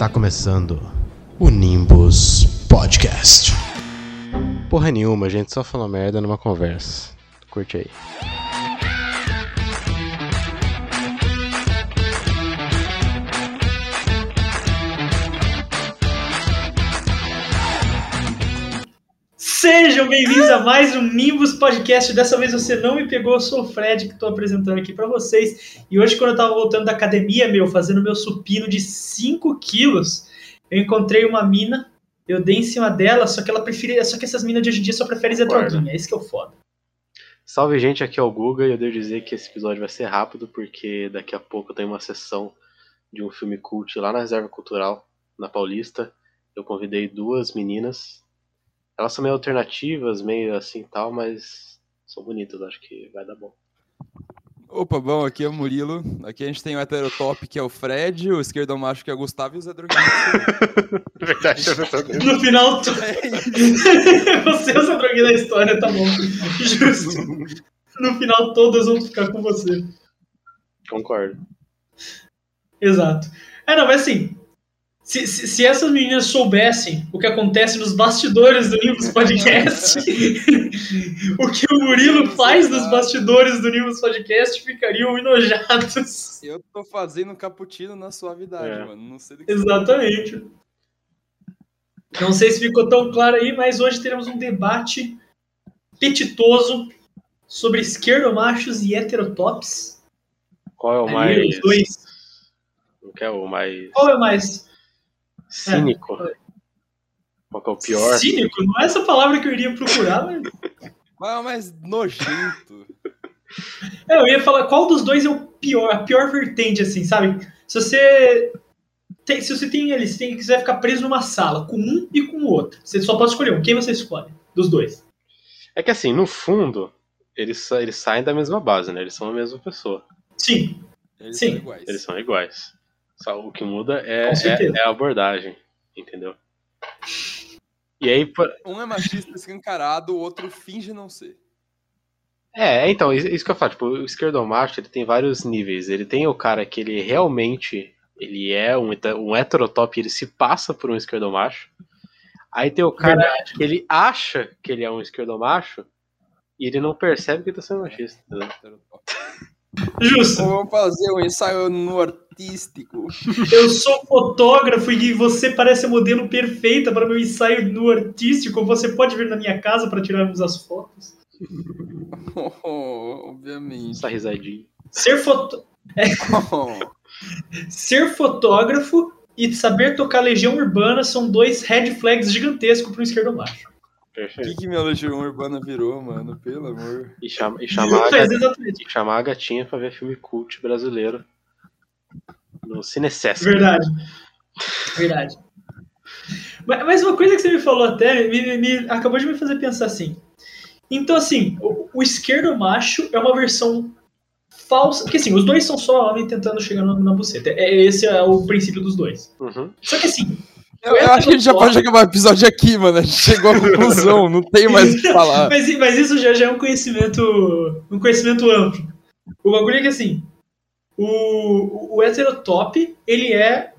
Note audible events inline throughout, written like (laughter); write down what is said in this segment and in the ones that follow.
Está começando o Nimbus Podcast. Porra nenhuma, gente só falou merda numa conversa. Curte aí. Bem-vindos a mais um Nimbus Podcast. Dessa vez você não me pegou, eu sou o Fred que estou apresentando aqui para vocês. E hoje, quando eu estava voltando da academia, meu, fazendo meu supino de 5 quilos, eu encontrei uma mina, eu dei em cima dela, só que ela preferia. Só que essas minas de hoje em dia só preferem ser Guarda. droguinha, é isso que é o foda. Salve gente, aqui é o Guga e eu devo dizer que esse episódio vai ser rápido porque daqui a pouco tem uma sessão de um filme cult lá na Reserva Cultural, na Paulista. Eu convidei duas meninas. Elas são meio alternativas, meio assim tal, mas são bonitas, acho que vai dar bom. Opa, bom, aqui é o Murilo. Aqui a gente tem o heterotop, que é o Fred, o esquerdo macho, que é o Gustavo, e o Zé Droguinho. (laughs) Verdade, eu tô vendo. No final, tu... (laughs) você é o droguinha da história, tá bom. Justo. No final, todas vão ficar com você. Concordo. Exato. É, não, mas assim, se, se, se essas meninas soubessem o que acontece nos bastidores do Nimbus (laughs) Podcast, (laughs) o que o Murilo faz nos bastidores do Nimbus Podcast, ficariam enojados. (laughs) Eu tô fazendo cappuccino na suavidade, É. mano. Não sei do que Exatamente. Não sei se ficou tão claro aí, mas hoje teremos um debate petitoso sobre esquerdomachos e heterotops. Qual é o Ali, mais. os dois. Não quer o mais Qual é o mais cínico? Qual que é o pior? cínico? Não é essa palavra que eu iria procurar, mas... Qual é o mais nojento? É, eu ia falar qual dos dois é o pior, a pior vertente, assim, sabe? Se você tem, se você tem ele, se tem, quiser ficar preso numa sala com um e com o outro, você só pode escolher um. Quem você escolhe? Dos dois. É que assim, no fundo, eles, eles saem da mesma base, né? Eles são a mesma pessoa. Sim, Eles Sim. são iguais. Eles são iguais. Só o que muda é, é, é a abordagem, entendeu? E aí, por- Um é machista escancarado, o outro finge não ser. é, então, isso que eu falo, tipo, o esquerdomacho, ele tem vários níveis. Ele tem o cara que ele realmente, ele é um, um heterotop, ele se passa por um esquerdomacho. Aí tem o cara verdade. que ele acha que ele é um esquerdomacho e ele não percebe que tá sendo machista, entendeu? Justo. Vamos fazer um ensaio no artístico. Eu sou fotógrafo e você parece a modelo perfeita para meu ensaio no artístico. Você pode vir na minha casa para tirarmos as fotos. (laughs) Obviamente. Essa risadinha. Ser, foto... (laughs) Ser fotógrafo e saber tocar Legião Urbana são dois red flags gigantescos para um esquerdomacho. O Perfeito. que, que minha legião urbana virou, mano? Pelo amor. E, chama, e chamar, a Mas gat- exatamente. e chamar a gatinha pra ver filme cult brasileiro no Cinecesc. Verdade. Verdade. Mas mas uma coisa que você me falou até me, me- me- acabou de me fazer pensar assim. Então, assim, o, o esquerdo macho é uma versão falsa. Porque, assim, os dois são só homem tentando chegar na, na buceta. É, esse é o princípio dos dois. Uhum. Só que, assim, Eu, eu acho que a gente já pode acabar o episódio aqui, mano. A gente chegou à conclusão, não tem mais o que falar. (laughs) mas, mas isso já, já é um conhecimento um conhecimento amplo. O bagulho é que, assim, o, o heterotop, ele é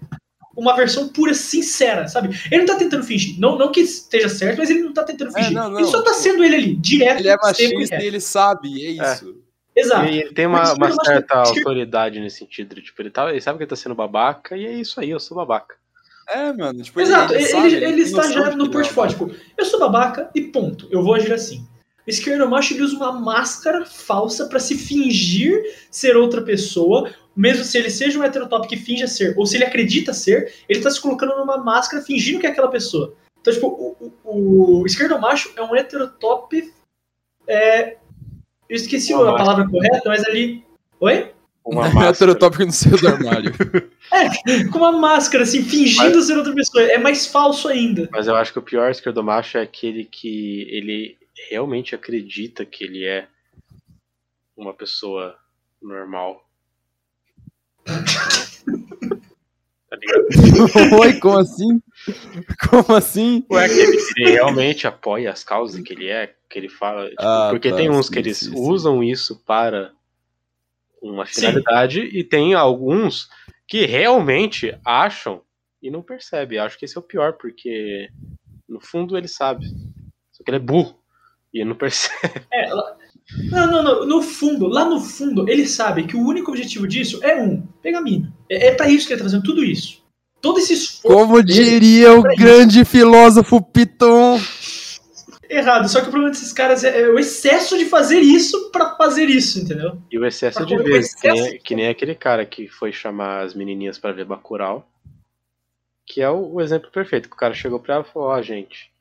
uma versão pura, sincera, sabe? Ele não tá tentando fingir. Não, não que esteja certo, mas ele não tá tentando É, fingir. não, não, ele só tá sendo ele ali, direto. Ele é machista e ele sabe, é isso. Exato. E ele tem uma, Mas uma certa autoridade nesse sentido. Tipo, ele, tá, ele sabe que ele tá sendo babaca e é isso aí, eu sou babaca. É, mano. Tipo, Exato, ele, sabe, ele, tem está já no que ele é portfólio. uma- Tipo, eu sou babaca e ponto. Eu vou agir assim. O esquerdo macho ele usa uma máscara falsa pra se fingir ser outra pessoa, mesmo se ele seja um heterotop que finja ser, ou se ele acredita ser, ele tá se colocando numa máscara fingindo que é aquela pessoa. Então, tipo, o, o, o esquerdo macho é um heterotop. É, eu esqueci Uma a palavra correta, mas ali. Oi? Uma É (laughs) máscara. heterotópico no seu armário. (laughs) Com uma máscara, assim, fingindo ser outra pessoa. É mais falso ainda. Mas eu acho que o pior esquerdomacho é aquele que ele realmente acredita que ele é uma pessoa normal. (laughs) tá ligado? Oi, como assim? Como assim? Ou é que ele, ele realmente apoia as causas que ele é, que ele fala. tipo, Ah, porque tá, tem uns sim, que eles sim, sim. usam isso para uma Sim. finalidade e tem alguns que realmente acham e não percebe. Acho que esse é o pior, porque no fundo ele sabe. Só que ele é burro e ele não percebe. (laughs) É, lá- não, não, não. No fundo, lá no fundo, ele sabe que o único objetivo disso é um: pegar a mina. É, é pra isso que ele tá fazendo tudo isso. Todo esse esforço Como dele- diria o grande filósofo Piton. Errado. Só que o problema desses caras é, é o excesso de fazer isso pra fazer isso, entendeu? E o excesso Pra de vezes, que nem, que nem aquele cara que foi chamar as menininhas pra ver Bacurau, que é o, o exemplo perfeito, que o cara chegou pra ela e falou, ó, gente,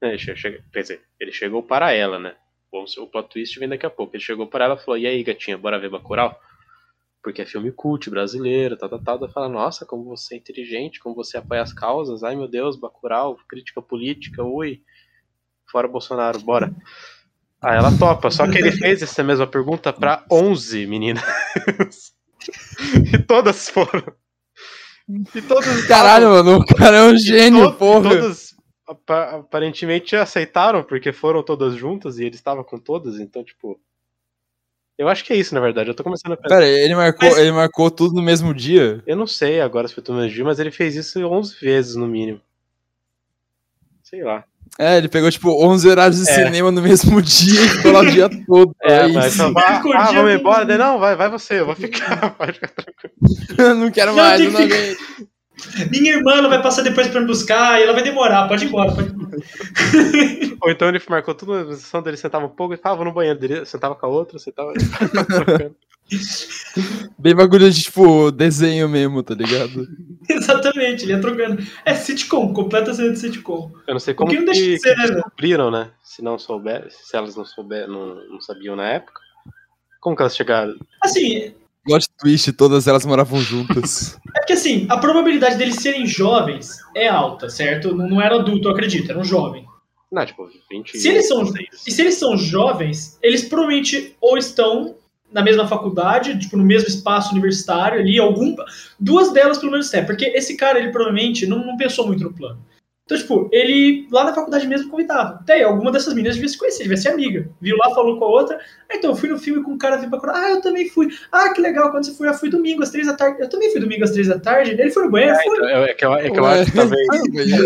né, ele chega- quer dizer, ele chegou para ela, né, Vamos- o plot twist vem daqui a pouco, ele chegou para ela e falou, e aí, gatinha, bora ver Bacurau? Porque é filme cult, brasileiro, tal, tal, tal, ela fala, nossa, como você é inteligente, como você apoia as causas, ai meu Deus, Bacurau, crítica política, ui, fora Bolsonaro, bora. Ah, ela topa, só que ele (laughs) fez essa mesma pergunta pra 11 meninas. (laughs) e todas foram. E todas. Caralho, mano, o cara é um gênio, to- e porra. Todas apa- aparentemente aceitaram, porque foram todas juntas e ele estava com todas, então, tipo. Eu acho que é isso, na verdade. Eu tô começando a pensar. Pera, ele marcou, Mas- ele marcou tudo no mesmo dia? Eu não sei agora se foi todo mesmo dia, mas ele fez isso 11 vezes no mínimo. Sei lá. É, ele pegou, tipo, 11 horários de É. cinema no mesmo (laughs) dia e ficou lá o dia todo. É, É, mas isso. então, ah, ah, vamos embora. Daí, Não, vai, vai você, eu vou ficar. (laughs) Pode ficar tranquilo. (laughs) não quero Não, mais, não ficar- aguento. Minha irmã ela vai passar depois pra me buscar e ela vai demorar. Pode ir embora. Pode ir embora. Ou então ele marcou tudo na posição dele, sentava um pouco e falava no banheiro dele, sentava com a outra, sentava. trocando. Bem bagulho de, tipo, desenho mesmo, tá ligado? (laughs) Exatamente, ele ia trocando. É sitcom, completa cena de sitcom. Eu não sei como que que, não deixa de que ser, né, velho? descobriram, né? Se não souber, se elas não souber, não, não sabiam na época. Como que elas chegaram? Assim, Plot twist, todas elas moravam juntas. (laughs) é porque assim, a probabilidade deles serem jovens é alta, certo? Não, não era adulto, eu acredito, era um jovem. Não, tipo, 20 Se eles são-. E se eles são jovens, eles provavelmente ou estão na mesma faculdade, tipo, no mesmo espaço universitário ali, algum. Duas delas, pelo menos, é, porque esse cara, ele provavelmente não, não pensou muito no plano. Então, tipo, ele lá na faculdade mesmo convidava. Até alguma dessas meninas devia se conhecer, devia ser amiga. Viu lá, falou com a outra. Ah, então, eu fui no filme com um cara, vim pra curar. Ah, eu também fui. Ah, que legal, quando você foi, eu fui domingo às três da tarde. Eu também fui domingo às três da tarde. Ele foi no banheiro, foi. É, é que eu, é que eu Ué. acho que talvez,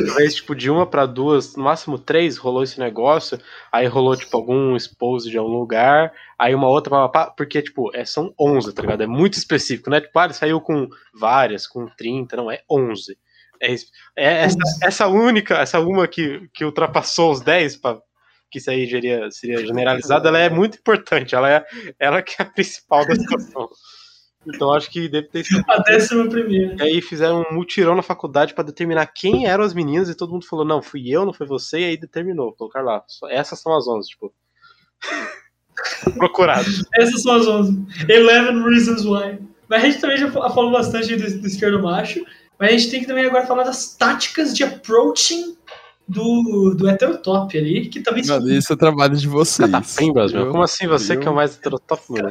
talvez, tipo, de uma pra duas, no máximo três, rolou esse negócio. Aí rolou, tipo, algum expose de algum lugar. Aí uma outra, pá, porque, tipo, é, são 11, tá ligado? É muito específico, né? Tipo, ah, ele saiu com várias, com 30, não, é 11. É, é essa, essa única, essa uma que, que ultrapassou os 10, pra, que isso aí seria, seria generalizado, ela é muito importante. Ela é, ela que é a principal da situação. Então acho que deve ter sido A décima primeira. e aí fizeram um mutirão na faculdade pra determinar quem eram as meninas e todo mundo falou, não, fui eu, não foi você, e aí determinou, colocar lá. Essas são as 11, tipo. (laughs) Procurado. Essas são as 11. Eleven Reasons Why. Mas a gente também já fa- falou bastante do, do esquerdo macho. Mas a gente tem que também agora falar das táticas de approaching do, do heterotop ali, que também Mano, isso é trabalho de vocês. Catapimbas, meu. Eu- Como assim você que é o mais heterotop, mano?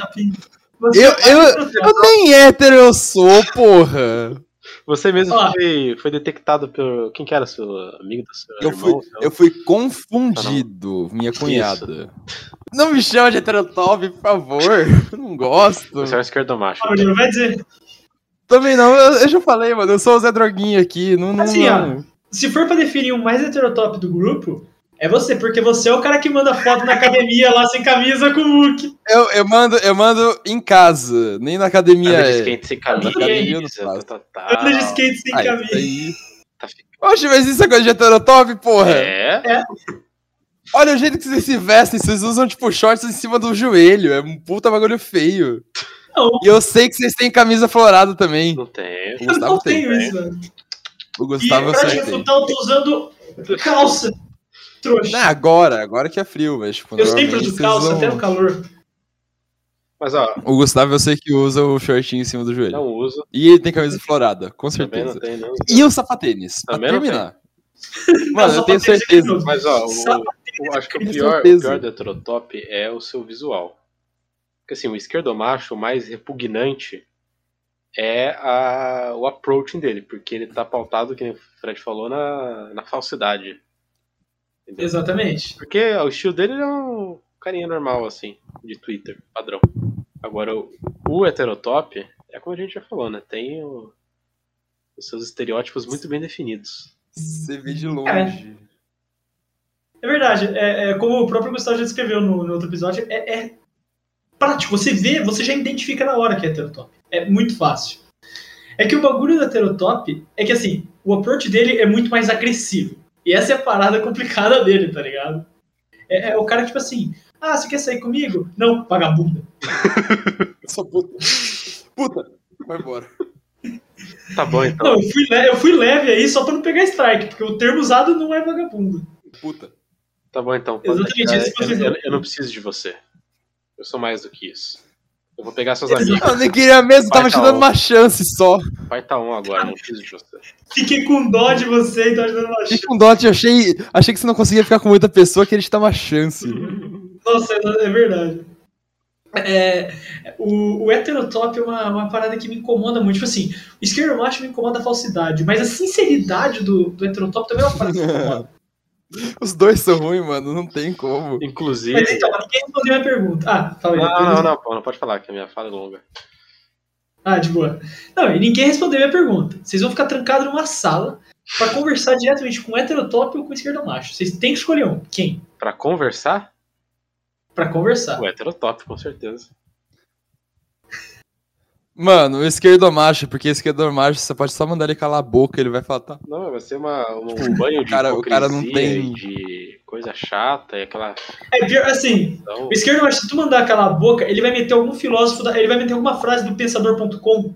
Você Eu, é eu, heterotop. eu nem hétero eu sou, porra. Você mesmo foi, foi detectado pelo. Quem que era seu amigo do seu Eu irmão? fui, seu- eu fui confundido, minha cunhada. Não me chama de heterotop, por favor. Eu não gosto. Você é um esquerdo macho. Ah, Murilo, vai dizer. Também não, eu, eu já falei, mano. Eu sou o Zé Droguinha aqui. Não, não, Assim, não. ó. Se for pra definir um mais heterotop do grupo, é você, porque você é o cara que manda foto na academia lá sem camisa com o look. Eu, eu, mando, eu mando em casa, nem na academia. Anda de É. skate sem camisa, Anda de skate sem camisa. aí. tá Oxe, mas isso é coisa de heterotop, porra. É? Olha o jeito que vocês se vestem, vocês usam, tipo, shorts em cima do joelho. É um puta bagulho feio. Não, E eu sei que vocês têm camisa florada também. Não tem. O eu Gustavo não tem. tenho isso, mano. O E Gustavo eu pra tem. refutar, eu tô usando calça. Trouxa. Não, agora, agora que é frio, mas tipo, eu sempre uso calça, usam- até no calor. Mas ó, O Gustavo eu sei que usa o shortinho em cima do joelho. não uso. E ele tem camisa florada, com não certeza. tem, não. E o sapatênis, pra Também não terminar. (laughs) Mano, eu tenho certeza. Mas ó, o, o- acho que o tenho pior, o pior do heterotop é o seu visual. Porque assim, o esquerdomacho mais repugnante é a, o approaching dele, porque ele tá pautado, que o Fred falou, na, na falsidade. Entendeu? Exatamente. Porque o estilo dele é um carinha normal, assim, de Twitter, padrão. Agora, o, o heterotop, é como a gente já falou, né? Tem o. Os seus estereótipos muito bem definidos. Você vê de longe. É verdade, é, é como o próprio Gustavo já descreveu no, no outro episódio, é, é prático. Você vê, você já identifica na hora que é heterotop. É muito fácil. É que o bagulho do heterotop é que assim, o approach dele é muito mais agressivo. E essa é a parada (laughs) complicada dele, tá ligado? É, é o cara, tipo assim, ah, você quer sair comigo? Não, vagabunda. (laughs) Sou puta. Puta, vai embora. Tá bom, então. Não, eu fui, le- eu fui leve aí só pra não pegar strike, porque o termo usado não é vagabundo. Puta. Tá bom, então. Exatamente, deixar. eu, eu, eu não preciso de você. Eu sou mais do que isso. Eu vou pegar seus amigos. Eu nem queria mesmo, Vai tava te tá dando on. uma chance só. Vai tá um agora, não preciso de você. Fiquei com dó de você e tô ajudando uma Fiquei com dot, eu achei, achei que você não conseguia ficar com muita pessoa, queria te dar uma chance. Nossa, é é verdade. É, o, o heterotop é uma, uma parada que me incomoda muito. Tipo assim, o esquerdo macho me incomoda a falsidade, mas a sinceridade do, do heterotop também é uma parada que me incomoda. (laughs) Os dois são ruins, mano, não tem como. Inclusive. Mas então, ninguém respondeu a minha pergunta. Ah, fala aí. Não, não, não, pô, não pode falar, que a minha fala é longa. Ah, de boa. Não, e ninguém respondeu a minha pergunta. Vocês vão ficar trancados numa sala pra conversar diretamente com o heterotop ou com o esquerdo macho. Vocês têm que escolher um. Quem? Pra conversar, Pra conversar. o heterotop, com certeza. Mano, o esquerdo macho, porque esquerdo macho você pode só mandar ele calar a boca, ele vai falar, tá. Não, vai ser uma, um banho de cara- o cara não tem- de coisa chata e aquela. É pior, assim, Então, O esquerdo macho, se tu mandar aquela boca, ele vai meter algum filósofo, da- ele vai meter alguma frase do pensador.com,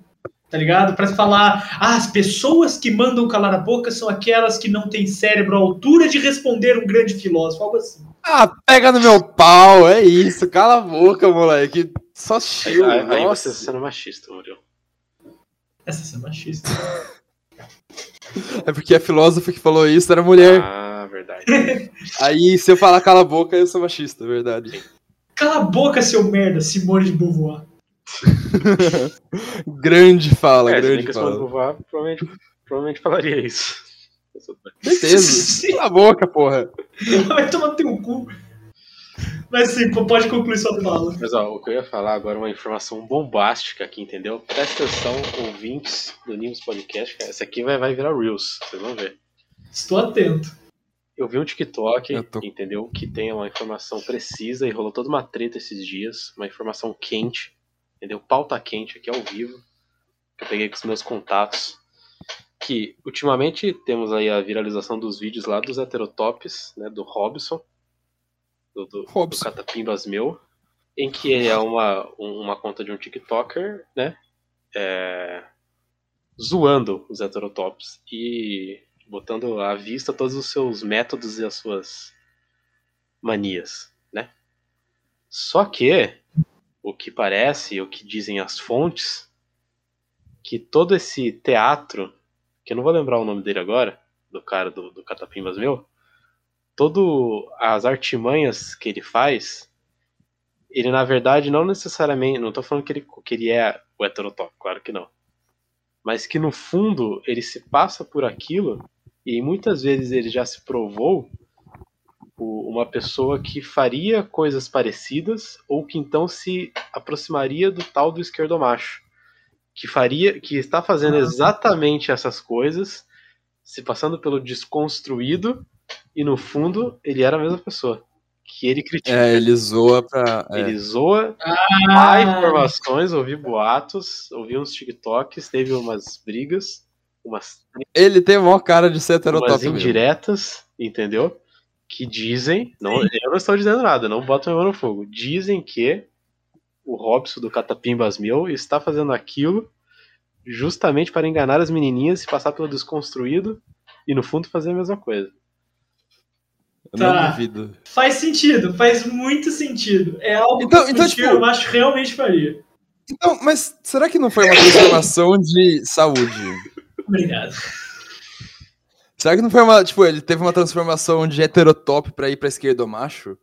tá ligado? Pra falar, ah, as pessoas que mandam calar a boca são aquelas que não têm cérebro à altura de responder um grande filósofo, algo assim. Ah, pega no meu pau, é isso, cala a boca, moleque. Só chill, aí, aí nossa. você tá sendo machista, Murilo. Essa é machista. É porque a filósofa que falou isso era mulher. Ah, verdade. (laughs) Aí, se eu falar cala a boca, eu sou machista, verdade. Cala a boca, seu merda, Simone de Beauvoir. (laughs) grande fala, é, grande que se fosse fala. voar, provavelmente, provavelmente falaria isso. Certeza. (laughs) Cala a boca, porra. Vai tomar teu cu. Mas sim, pode concluir sua fala. Mas ó, o que eu ia falar agora é uma informação bombástica aqui, entendeu? Presta atenção, ouvintes do Nimbus Podcast. cara. Essa aqui vai, vai virar Reels, vocês vão ver. Estou atento. Eu vi um TikTok, tô- entendeu? Que tem uma informação precisa e rolou toda uma treta esses dias. Uma informação quente, entendeu? Pauta quente aqui ao vivo. Que eu peguei com os meus contatos. Que ultimamente temos aí a viralização dos vídeos lá dos heterotops, né? Do Robson. Do, do, do. Catapimbas Meu. Em que ele é uma, um- uma conta de um TikToker, né? É, zoando os heterotops. E botando à vista todos os seus métodos e as suas manias, né? Só que o que parece, o que dizem as fontes, que todo esse teatro, que eu não vou lembrar o nome dele agora, do cara do, do Catapimbas meu, todo as artimanhas que ele faz, ele na verdade não necessariamente, não tô falando que ele, que ele é o heterotop, claro que não. Mas que no fundo ele se passa por aquilo e muitas vezes ele já se provou uma pessoa que faria coisas parecidas ou que então se aproximaria do tal do esquerdomacho, que faria, que está fazendo Ah. exatamente essas coisas, se passando pelo desconstruído e no fundo ele era a mesma pessoa que ele critica. É, ele zoa pra. é. Ele zoa, Ah, há informações, ouvi boatos, ouvi uns TikToks, teve umas brigas, umas Ele tem a maior cara de ser umas heterotop mesmo. indiretas, entendeu? Que dizem, não, eu não estou dizendo nada, não boto mão no fogo. Dizem que o Robson do Catapimbas Mil está fazendo aquilo justamente para enganar as menininhas, se passar pelo desconstruído e no fundo fazer a mesma coisa. Eu não Tá. duvido. Faz sentido, faz muito sentido. É algo Então- que então, o tipo- esquerdo macho realmente faria. Então, mas será que não foi uma transformação de saúde? Obrigado. Será que não foi uma. Tipo, ele teve uma transformação de heterotop pra ir pra esquerda macho?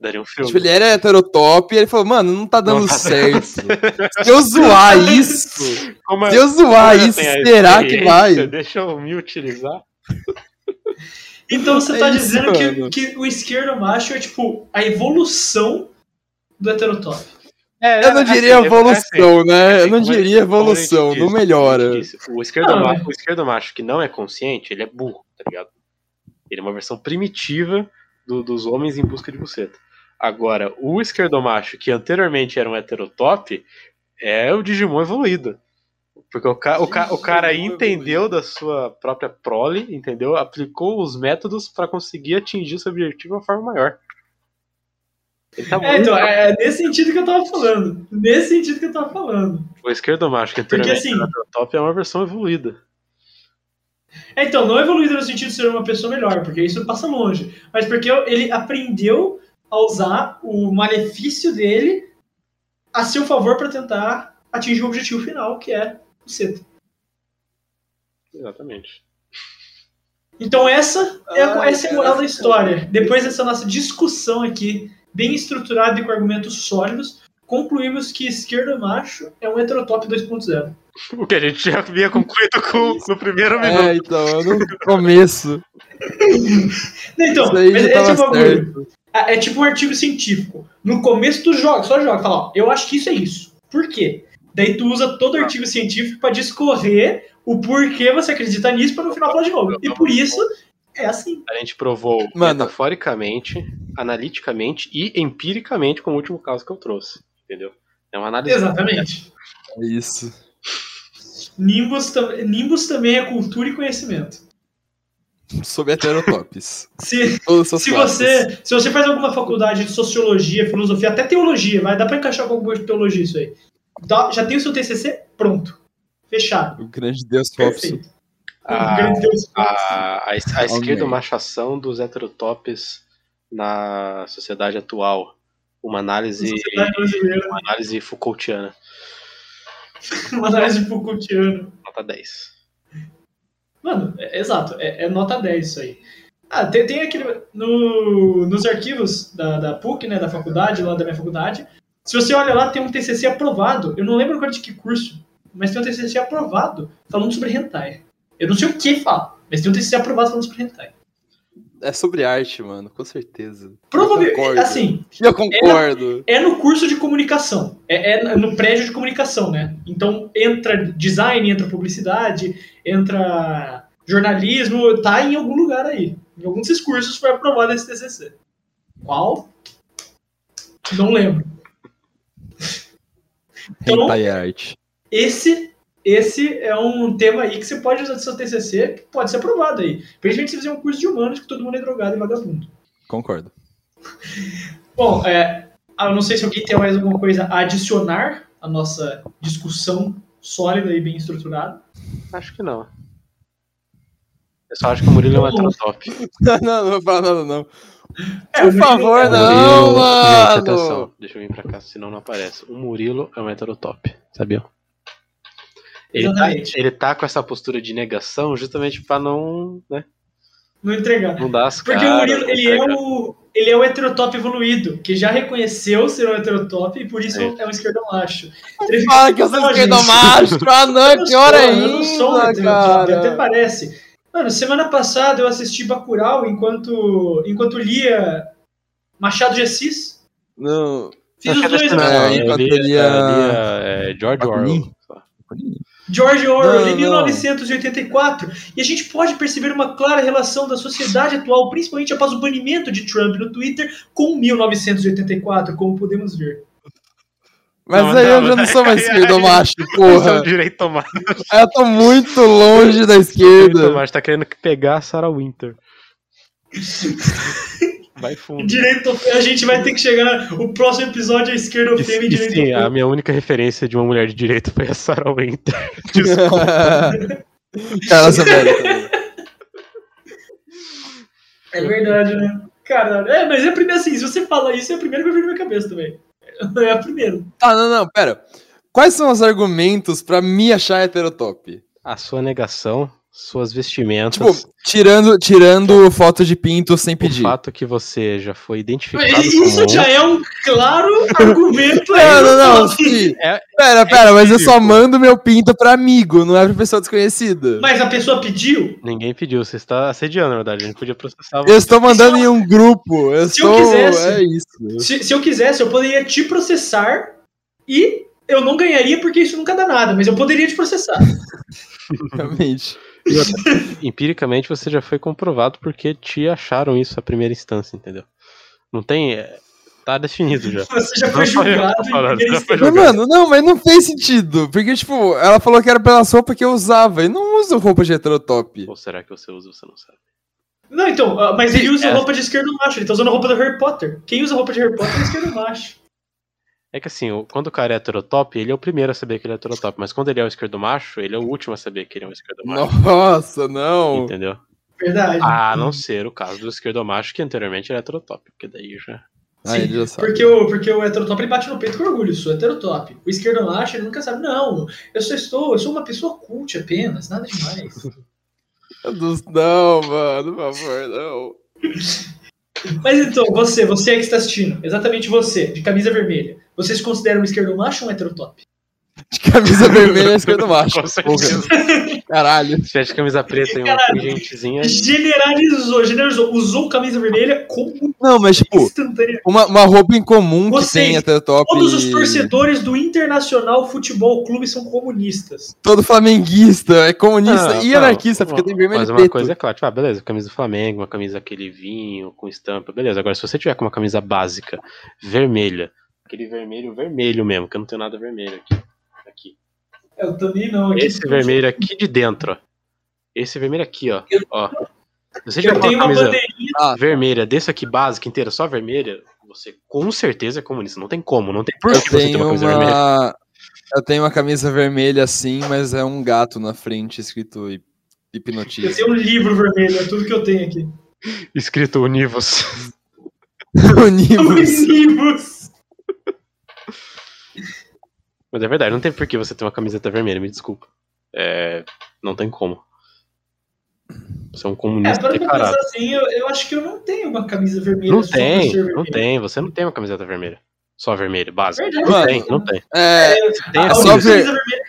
Daria um filme. Tipo, ele era heterotop e ele falou, mano, não tá dando Não tá certo. Se eu zoar isso, Como se eu zoar como eu isso, será que vai? Deixa eu me utilizar. Então você É tá isso, dizendo que, mano. que o esquerdo macho é tipo a evolução do heterotop. É, Eu não assim, diria é- é evolução, assim, né? assim, Eu não diria evolução, disse, não melhora. O esquerdo, Não, macho, é. o esquerdo macho que não é consciente, ele é burro, tá ligado? Ele é uma versão primitiva do- dos homens em busca de buceta. Agora, o esquerdomacho, que anteriormente era um heterotop, é o Digimon evoluído. Porque o, ca- o ca- o cara entendeu da sua própria prole, entendeu? Aplicou os métodos pra conseguir atingir seu objetivo de uma forma maior. Tá É, então, é nesse sentido que eu tava falando. Nesse sentido que eu tava falando. O esquerdomacho, que Porque, assim- heterotop, é uma versão evoluída. É, então, não evoluído no sentido de ser uma pessoa melhor, porque isso passa longe. Mas porque ele aprendeu a usar o malefício dele a seu favor para tentar atingir o objetivo final, que é o Seta. Exatamente. Então essa é a, Ai, essa é a moral da história. Depois dessa nossa discussão aqui, bem estruturada e com argumentos sólidos, concluímos que esquerda macho é um heterotop 2.0. (laughs) O que a gente já havia concluído com, no primeiro minuto. É, então, no começo. (laughs) Então, mas esse é o tava bagulho. É é tipo um artigo científico. No começo tu joga, só joga, fala, ó, eu acho que isso é isso. Por quê? Daí tu usa todo o artigo científico para discorrer o porquê você acredita nisso para no final falar de novo. E por isso é assim. A gente provou Mano. metaforicamente, analiticamente e empiricamente, como o último caso que eu trouxe. Entendeu? É uma análise. Exatamente. É isso. Nimbus, tam- Nimbus também é cultura e conhecimento. Sobre heterotops. Se, se, você, se você faz alguma faculdade de sociologia, filosofia, até teologia, vai dar para encaixar com alguma de teologia isso aí. Dá- já tem o seu TCC pronto. Fechado. O grande Deus Robson. Perfeito. Ah, Um grande Deus. A, a, a esquerda Amém. machação dos heterotops na sociedade atual. Uma análise, Sociedade brasileira. uma análise Foucaultiana. (laughs) Uma análise Foucaultiana. Nota 10. Mano, é, exato, é, é nota 10 isso aí. Ah, tem, tem aquele. No, nos arquivos da, da PUC, né, da faculdade, lá da minha faculdade, se você olha lá, tem um TCC aprovado. Eu não lembro agora de que curso, mas tem um TCC aprovado falando sobre hentai. Eu não sei o que fala, mas tem um TCC aprovado falando sobre hentai. É sobre arte, mano, com certeza. Provavelmente, assim, Eu concordo. é no curso de comunicação. É, é no prédio de comunicação, né? Então entra design, entra publicidade, entra jornalismo, tá em algum lugar aí. Em algum desses cursos foi aprovado esse TCC. Qual? Não lembro. Então- Hentai arte. Esse, esse é um tema aí que você pode usar no seu TCC, que pode ser aprovado aí. Principalmente se fizer um curso de humanos que todo mundo é drogado e vagabundo. Concordo. Bom, é, eu não sei se alguém tem mais alguma coisa a adicionar à nossa discussão sólida e bem estruturada. Acho que não. Eu só acho que o Murilo é um Então- heterotop. (laughs) Não, não, não vou falar nada, não. É, Por favor, é não, Murilo- mano. Gente, atenção. Deixa eu vir pra cá, senão não aparece. O Murilo é um heterotop, sabiam? Ele tá, Exatamente. ele tá com essa postura de negação justamente pra não, né, Não entregar. não dar as Porque caras, o Murilo, ele é o, ele é o heterotop evoluído, que já reconheceu ser um heterotop e por isso É. é um esquerdo macho. Ele Fala que eu sou Não, esquerdo gente. macho. Ah, não, não pior sou, eu não sou um heterotop, até parece. Mano, semana passada eu assisti Bacurau enquanto, enquanto lia Machado de Assis. Não. Fiz os dois, é né? É, enquanto ele, ele ia- é, George? Orwell. George Orwell, Não, em não. 1984. E a gente pode perceber uma clara relação da sociedade atual, principalmente após o banimento de Trump no Twitter, com 1984, como podemos ver. Mas Não, aí eu não, já não sou mais (laughs) esquerdo macho, (laughs) é porra. o direito tomado. Eu tô muito longe da O direito esquerda. tomado tá querendo pegar a Sarah Winter. (laughs) Vai fundo. Direito, a gente vai ter que chegar. O próximo episódio é esquerda ofende e direito sim, a minha única referência de uma mulher de direito foi a Sarah Winter. Desculpa. Cara, essa. É verdade, né? Cara, é, mas é a primeira assim, se você fala isso, é a primeira que vai vir na minha cabeça também. (laughs) É a primeira. Ah, não, não, pera. Quais são os argumentos pra me achar heterotop? A sua negação, suas vestimentas, Tipo, tirando, tirando foto de pinto sem o pedir. fato que você já foi identificado Isso como... já é um claro argumento aí. Não, não, não, sim. É- Pera, pera, mas eu só mando meu pinto pra amigo, não é pra pessoa desconhecida. Mas a pessoa pediu? Ninguém pediu, você está assediando, na verdade. A gente podia processar Eu você. estou mandando em um grupo. Eu Se eu estou. quisesse. É isso. Se, se eu quisesse, eu poderia te processar e eu não ganharia porque isso nunca dá nada, mas eu poderia te processar. (laughs) Realmente. (laughs) Empiricamente você já foi comprovado porque te acharam isso a primeira instância, entendeu? Não tem. é, Tá definido já. Você já foi Não julgado já foi instância. Mas, mano, não, mas não fez sentido. Porque, tipo, ela falou que era pelas roupas que eu usava. E não uso roupa de heterotop. Ou será que você usa você não sabe? Não, então, ah, mas ele usa É. roupa de esquerdo macho, ele tá usando a roupa do Harry Potter. Quem usa roupa de Harry Potter é esquerdo macho. É que assim, quando o cara é heterotop, ele é o primeiro a saber que ele é heterotop. Mas quando ele é o esquerdo macho, ele é o último a saber que ele é um esquerdo macho. Nossa, não. Entendeu? Verdade. A não ser o caso do esquerdo macho, que anteriormente era heterotop. Porque daí já. Ah, ele já sabe. Porque o, porque o heterotop ele bate no peito com orgulho, sou heterotop. O esquerdo macho ele nunca sabe, não, eu só estou, eu sou uma pessoa cult apenas, nada demais. Não, mano, por favor, não. Mas então, você, você que está assistindo, exatamente você, de camisa vermelha, você se considera um esquerdo macho ou um heterotop? De camisa vermelha é esquerdo (laughs) macho. Com certeza. (laughs) Caralho. Se tiver de camisa preta e uma Caralho. pingentezinha. Generalizou, generalizou, usou camisa vermelha como Não, mas, tipo, uma, uma roupa em comum que Vocês, tem heterotop. Todos os torcedores do Internacional Futebol Clube são comunistas. Todo flamenguista é comunista Ah, e tá. anarquista, porque tem vermelho Mas uma preto. coisa é claro, tipo, ah, beleza, camisa do Flamengo, uma camisa aquele vinho com estampa, beleza. Agora, se você tiver com uma camisa básica, vermelha, aquele vermelho, vermelho mesmo, que eu não tenho nada vermelho aqui. Aqui. Eu também não. aqui- Esse vermelho aqui de dentro, ó. Esse vermelho aqui, ó. ó. Se você Eu tiver com tenho uma uma camisa bandeirinha. Ah, vermelha desse aqui, básica, inteira, só vermelha, você com certeza é comunista. Não tem como, não tem por eu que você ter tenho uma camisa vermelha. uma. Eu tenho uma camisa vermelha assim, mas é um gato na frente escrito hip- Eu tenho um livro vermelho, é tudo que eu tenho aqui. Escrito Univos. (laughs) Univos. Univos. Mas é verdade, não tem por que você ter uma camiseta vermelha, me desculpa. É, não tem como. Você é um É, comunista declarado. pensar assim, eu, eu acho que eu não tenho uma camisa vermelha. Não tem, não tem. Você não tem uma camiseta vermelha. Só vermelha, básica. Verdade. Não tem, não tem. É, Tem A a ver- camisa vermelha.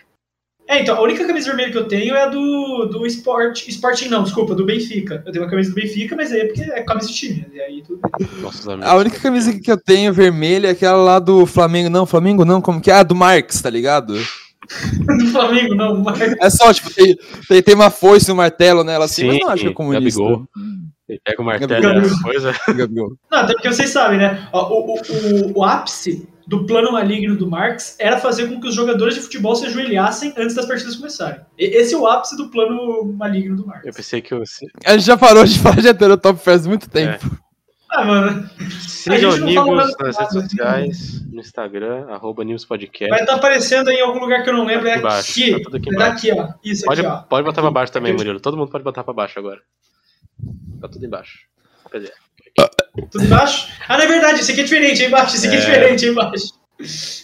É, então, a única camisa vermelha que eu tenho é a do, do Sport. Sporting não, desculpa, do Benfica. Eu tenho uma camisa do Benfica, mas aí é porque é camisa de time. E aí tudo amigos. a única camisa que eu tenho vermelha é aquela lá do Flamengo. Não, Flamengo não, como que é? Ah, do Marx, tá ligado? (laughs) do Flamengo, não, mas. É só, tipo, tem, tem, tem uma foice e um martelo nela assim, mas Sim, não acho que é comunista. Gabigol. Ele pega o martelo e as coisas. Gabigol. Não, até porque vocês sabem, né? O, o, o, o ápice do plano maligno do Marx era fazer com que os jogadores de futebol se ajoelhassem antes das partidas começarem. E- Esse é o ápice do plano maligno do Marx. Eu pensei que eu. A gente já parou de falar de heterotop faz muito tempo. Ah, mano. Nada nas redes sociais, no Instagram, arroba Nibus Podcast. Vai estar aparecendo aí em algum lugar que eu não lembro. É Aqui embaixo, aqui. tá aqui É daqui, ó. Isso Pode, aqui, ó. pode botar pra baixo também, Aqui. Murilo. Todo mundo pode botar pra baixo agora. Tá tudo embaixo. Cadê? Tudo embaixo? Ah, não é verdade, esse aqui é diferente, é embaixo, esse aqui é, É. diferente, é embaixo.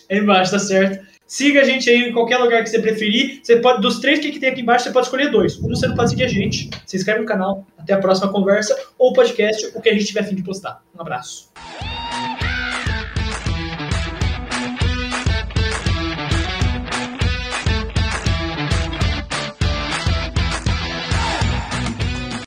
É embaixo, tá certo. Siga a gente aí em qualquer lugar que você preferir. Você pode, dos três que tem aqui embaixo, você pode escolher dois. Um você não pode seguir a gente. Se inscreve no canal. Até a próxima conversa ou podcast, o que a gente tiver fim de postar. Um abraço.